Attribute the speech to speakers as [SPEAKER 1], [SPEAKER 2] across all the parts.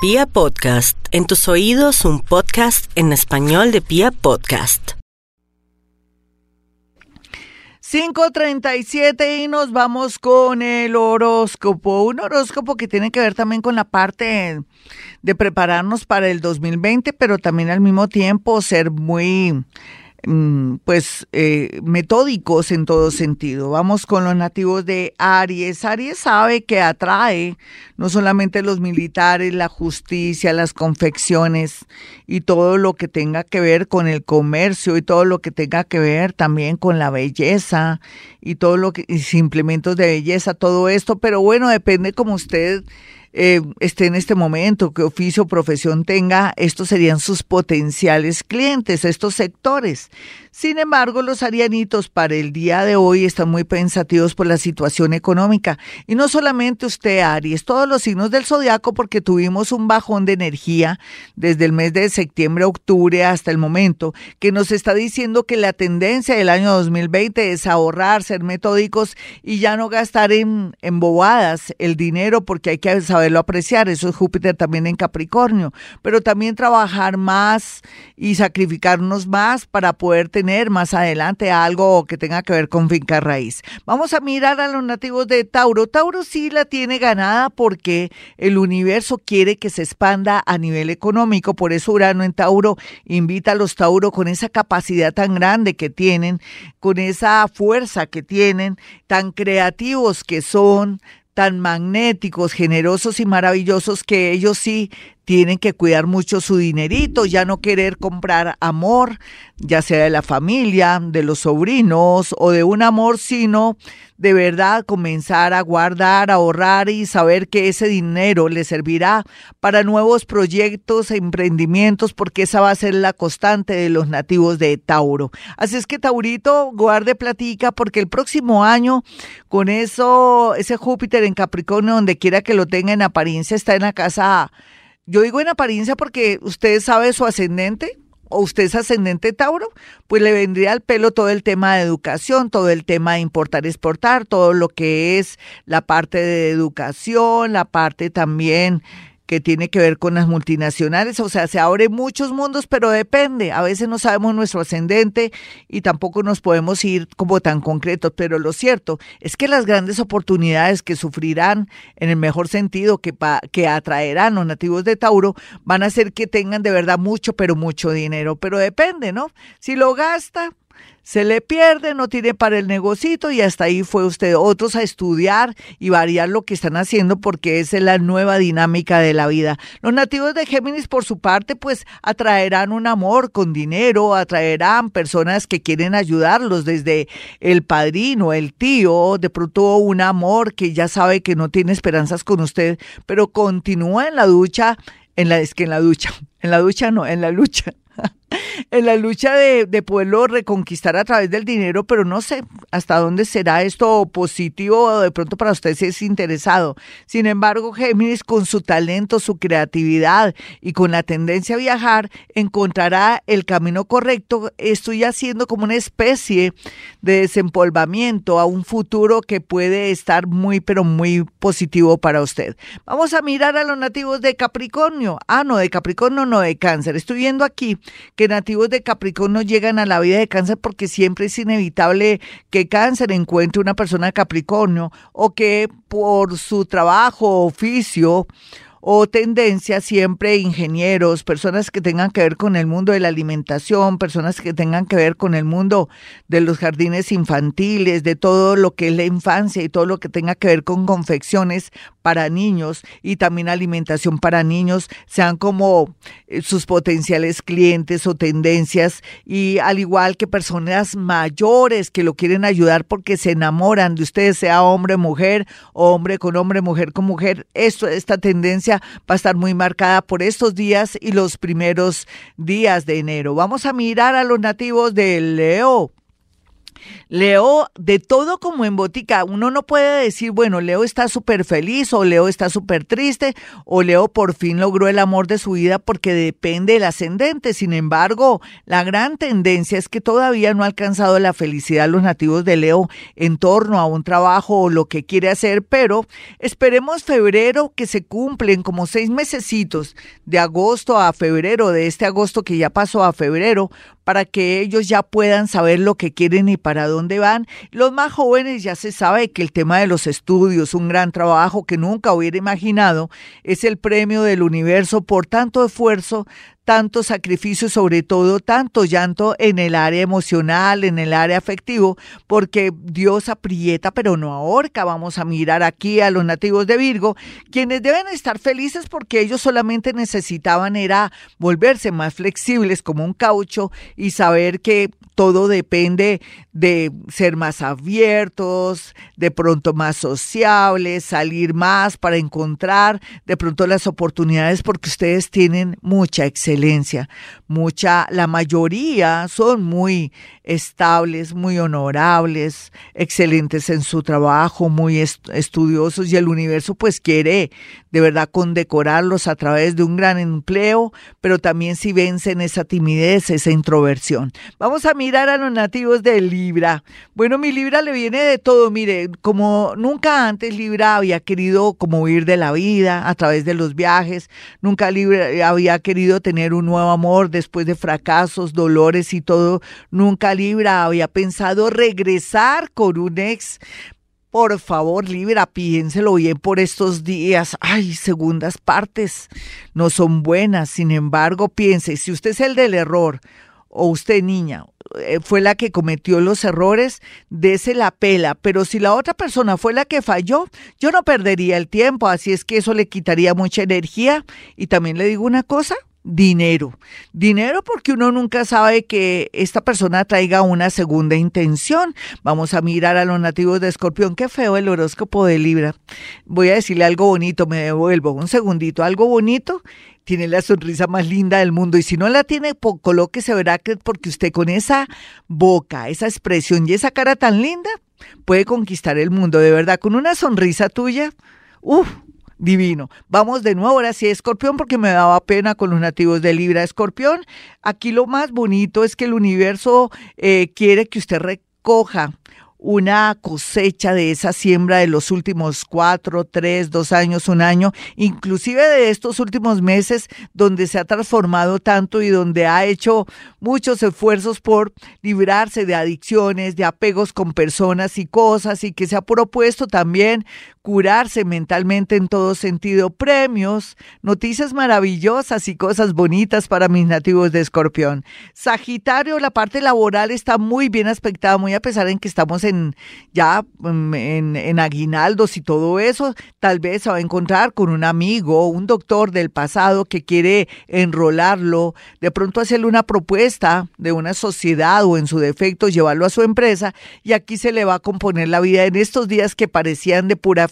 [SPEAKER 1] Pia Podcast, en tus oídos un podcast en español de Pia Podcast.
[SPEAKER 2] 5.37 y nos vamos con el horóscopo, un horóscopo que tiene que ver también con la parte de prepararnos para el 2020, pero también al mismo tiempo ser muy pues eh, metódicos en todo sentido. Vamos con los nativos de Aries. Aries sabe que atrae no solamente los militares, la justicia, las confecciones y todo lo que tenga que ver con el comercio y todo lo que tenga que ver también con la belleza y todo lo que y implementos de belleza, todo esto, pero bueno, depende como usted eh, esté en este momento, qué oficio o profesión tenga, estos serían sus potenciales clientes, estos sectores. Sin embargo, los arianitos para el día de hoy están muy pensativos por la situación económica. Y no solamente usted, Aries, todos los signos del zodiaco, porque tuvimos un bajón de energía desde el mes de septiembre, octubre hasta el momento, que nos está diciendo que la tendencia del año 2020 es ahorrar, ser metódicos y ya no gastar en, en bobadas el dinero, porque hay que saberlo apreciar. Eso es Júpiter también en Capricornio. Pero también trabajar más y sacrificarnos más para poder tener más adelante algo que tenga que ver con finca raíz. Vamos a mirar a los nativos de Tauro. Tauro sí la tiene ganada porque el universo quiere que se expanda a nivel económico. Por eso Urano en Tauro invita a los Tauro con esa capacidad tan grande que tienen, con esa fuerza que tienen, tan creativos que son, tan magnéticos, generosos y maravillosos que ellos sí tienen que cuidar mucho su dinerito, ya no querer comprar amor, ya sea de la familia, de los sobrinos o de un amor, sino de verdad comenzar a guardar, a ahorrar y saber que ese dinero le servirá para nuevos proyectos e emprendimientos, porque esa va a ser la constante de los nativos de Tauro. Así es que Taurito, guarde platica, porque el próximo año, con eso, ese Júpiter en Capricornio, donde quiera que lo tenga en apariencia, está en la casa yo digo en apariencia porque usted sabe su ascendente o usted es ascendente Tauro, pues le vendría al pelo todo el tema de educación, todo el tema de importar, exportar, todo lo que es la parte de educación, la parte también que tiene que ver con las multinacionales, o sea, se abre muchos mundos, pero depende, a veces no sabemos nuestro ascendente y tampoco nos podemos ir como tan concretos, pero lo cierto es que las grandes oportunidades que sufrirán en el mejor sentido, que, que atraerán los nativos de Tauro, van a hacer que tengan de verdad mucho, pero mucho dinero, pero depende, ¿no? Si lo gasta, se le pierde, no tiene para el negocito y hasta ahí fue usted. Otros a estudiar y variar lo que están haciendo porque esa es la nueva dinámica de la vida. Los nativos de Géminis, por su parte, pues atraerán un amor con dinero, atraerán personas que quieren ayudarlos, desde el padrino, el tío, de pronto un amor que ya sabe que no tiene esperanzas con usted, pero continúa en la ducha, en la, es que en la ducha, en la ducha no, en la lucha en la lucha de, de, poderlo reconquistar a través del dinero, pero no sé hasta dónde será esto positivo o de pronto para usted si es interesado. Sin embargo, Géminis con su talento, su creatividad y con la tendencia a viajar encontrará el camino correcto. Estoy haciendo como una especie de desempolvamiento a un futuro que puede estar muy, pero muy positivo para usted. Vamos a mirar a los nativos de Capricornio. Ah, no, de Capricornio, no de Cáncer. Estoy viendo aquí que nativos de Capricornio llegan a la vida de cáncer porque siempre es inevitable que cáncer encuentre una persona de Capricornio o que por su trabajo, oficio o tendencia siempre ingenieros, personas que tengan que ver con el mundo de la alimentación, personas que tengan que ver con el mundo de los jardines infantiles, de todo lo que es la infancia y todo lo que tenga que ver con confecciones para niños y también alimentación para niños, sean como eh, sus potenciales clientes o tendencias. Y al igual que personas mayores que lo quieren ayudar porque se enamoran de ustedes, sea hombre, mujer, hombre con hombre, mujer con mujer, esto, esta tendencia va a estar muy marcada por estos días y los primeros días de enero. Vamos a mirar a los nativos de Leo. Leo, de todo como en botica, uno no puede decir, bueno, Leo está súper feliz o Leo está súper triste o Leo por fin logró el amor de su vida porque depende del ascendente. Sin embargo, la gran tendencia es que todavía no ha alcanzado la felicidad los nativos de Leo en torno a un trabajo o lo que quiere hacer, pero esperemos febrero que se cumplen como seis mesecitos de agosto a febrero, de este agosto que ya pasó a febrero, para que ellos ya puedan saber lo que quieren y para dónde van. Los más jóvenes ya se sabe que el tema de los estudios, un gran trabajo que nunca hubiera imaginado, es el premio del universo por tanto esfuerzo, tanto sacrificio, sobre todo tanto llanto en el área emocional, en el área afectivo, porque Dios aprieta pero no ahorca. Vamos a mirar aquí a los nativos de Virgo, quienes deben estar felices porque ellos solamente necesitaban era volverse más flexibles como un caucho y saber que todo depende de ser más abiertos, de pronto más sociables, salir más para encontrar de pronto las oportunidades porque ustedes tienen mucha excelencia, mucha, la mayoría son muy estables, muy honorables, excelentes en su trabajo, muy estudiosos y el universo pues quiere de verdad condecorarlos a través de un gran empleo, pero también si vencen esa timidez, esa introversión. Vamos a mirar a los nativos de Libra. Bueno, mi Libra le viene de todo, mire, como nunca antes Libra había querido como huir de la vida a través de los viajes, nunca Libra había querido tener un nuevo amor después de fracasos, dolores y todo, nunca Libra había pensado regresar con un ex, por favor, Libra, piénselo bien por estos días. Ay, segundas partes no son buenas. Sin embargo, piense, si usted es el del error o usted niña eh, fue la que cometió los errores, dese la pela. Pero si la otra persona fue la que falló, yo no perdería el tiempo. Así es que eso le quitaría mucha energía. Y también le digo una cosa, dinero. Dinero porque uno nunca sabe que esta persona traiga una segunda intención. Vamos a mirar a los nativos de Escorpión. Qué feo el horóscopo de Libra. Voy a decirle algo bonito, me devuelvo. Un segundito, algo bonito. Tiene la sonrisa más linda del mundo y si no la tiene, colóquese verá que porque usted con esa boca, esa expresión y esa cara tan linda puede conquistar el mundo, de verdad, con una sonrisa tuya. Uf, divino. Vamos de nuevo ahora sí Escorpión porque me daba pena con los nativos de Libra Escorpión. Aquí lo más bonito es que el universo eh, quiere que usted recoja una cosecha de esa siembra de los últimos cuatro, tres, dos años, un año, inclusive de estos últimos meses donde se ha transformado tanto y donde ha hecho muchos esfuerzos por librarse de adicciones, de apegos con personas y cosas y que se ha propuesto también curarse mentalmente en todo sentido, premios, noticias maravillosas y cosas bonitas para mis nativos de Escorpión. Sagitario, la parte laboral está muy bien aspectada, muy a pesar en que estamos en ya en, en aguinaldos y todo eso, tal vez se va a encontrar con un amigo, un doctor del pasado que quiere enrolarlo, de pronto hacerle una propuesta de una sociedad o en su defecto llevarlo a su empresa y aquí se le va a componer la vida en estos días que parecían de pura.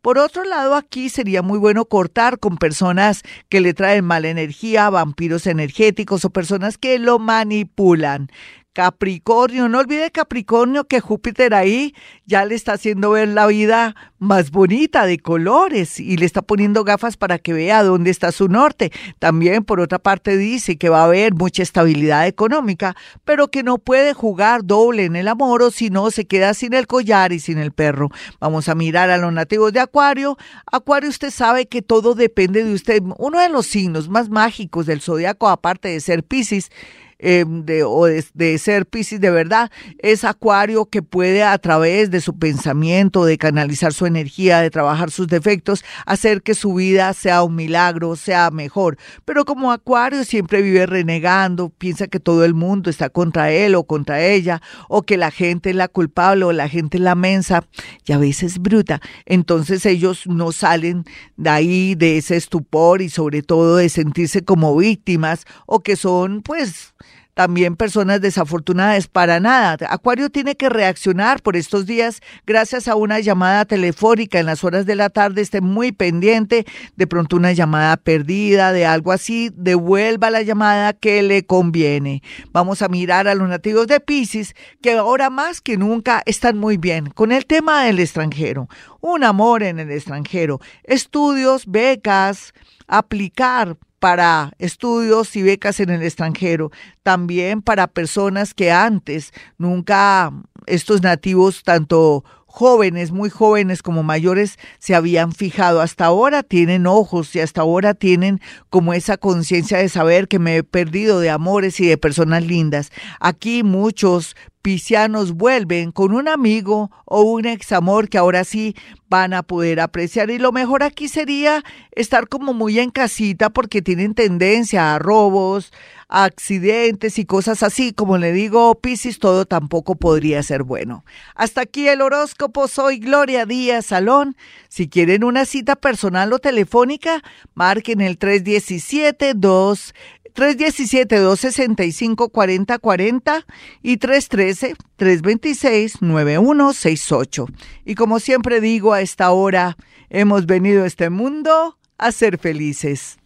[SPEAKER 2] Por otro lado, aquí sería muy bueno cortar con personas que le traen mala energía, vampiros energéticos o personas que lo manipulan. Capricornio, no olvide Capricornio que Júpiter ahí ya le está haciendo ver la vida más bonita de colores y le está poniendo gafas para que vea dónde está su norte. También por otra parte dice que va a haber mucha estabilidad económica, pero que no puede jugar doble en el amor o si no se queda sin el collar y sin el perro. Vamos a mirar a los nativos de Acuario. Acuario usted sabe que todo depende de usted. Uno de los signos más mágicos del zodiaco aparte de ser Pisces Em, de, o de, ser Pisces de verdad, es Acuario que puede a través de su pensamiento, de canalizar su energía, de trabajar sus defectos, hacer que su vida sea un milagro, sea mejor. Pero como Acuario siempre vive renegando, piensa que todo el mundo está contra él o contra ella, o que la gente es la culpable o la gente es la mensa, y a veces bruta. Entonces ellos no salen de ahí, de ese estupor y sobre todo de sentirse como víctimas o que son pues también personas desafortunadas, para nada. Acuario tiene que reaccionar por estos días gracias a una llamada telefónica en las horas de la tarde, esté muy pendiente, de pronto una llamada perdida, de algo así, devuelva la llamada que le conviene. Vamos a mirar a los nativos de Pisces, que ahora más que nunca están muy bien con el tema del extranjero, un amor en el extranjero, estudios, becas, aplicar para estudios y becas en el extranjero, también para personas que antes nunca estos nativos, tanto jóvenes, muy jóvenes como mayores, se habían fijado. Hasta ahora tienen ojos y hasta ahora tienen como esa conciencia de saber que me he perdido de amores y de personas lindas. Aquí muchos piscianos vuelven con un amigo o un examor que ahora sí van a poder apreciar. Y lo mejor aquí sería estar como muy en casita porque tienen tendencia a robos, accidentes y cosas así. Como le digo, Piscis, todo tampoco podría ser bueno. Hasta aquí el horóscopo. Soy Gloria Díaz Salón. Si quieren una cita personal o telefónica, marquen el 317 2 317-265-4040 y 313-326-9168. Y como siempre digo, a esta hora hemos venido a este mundo a ser felices.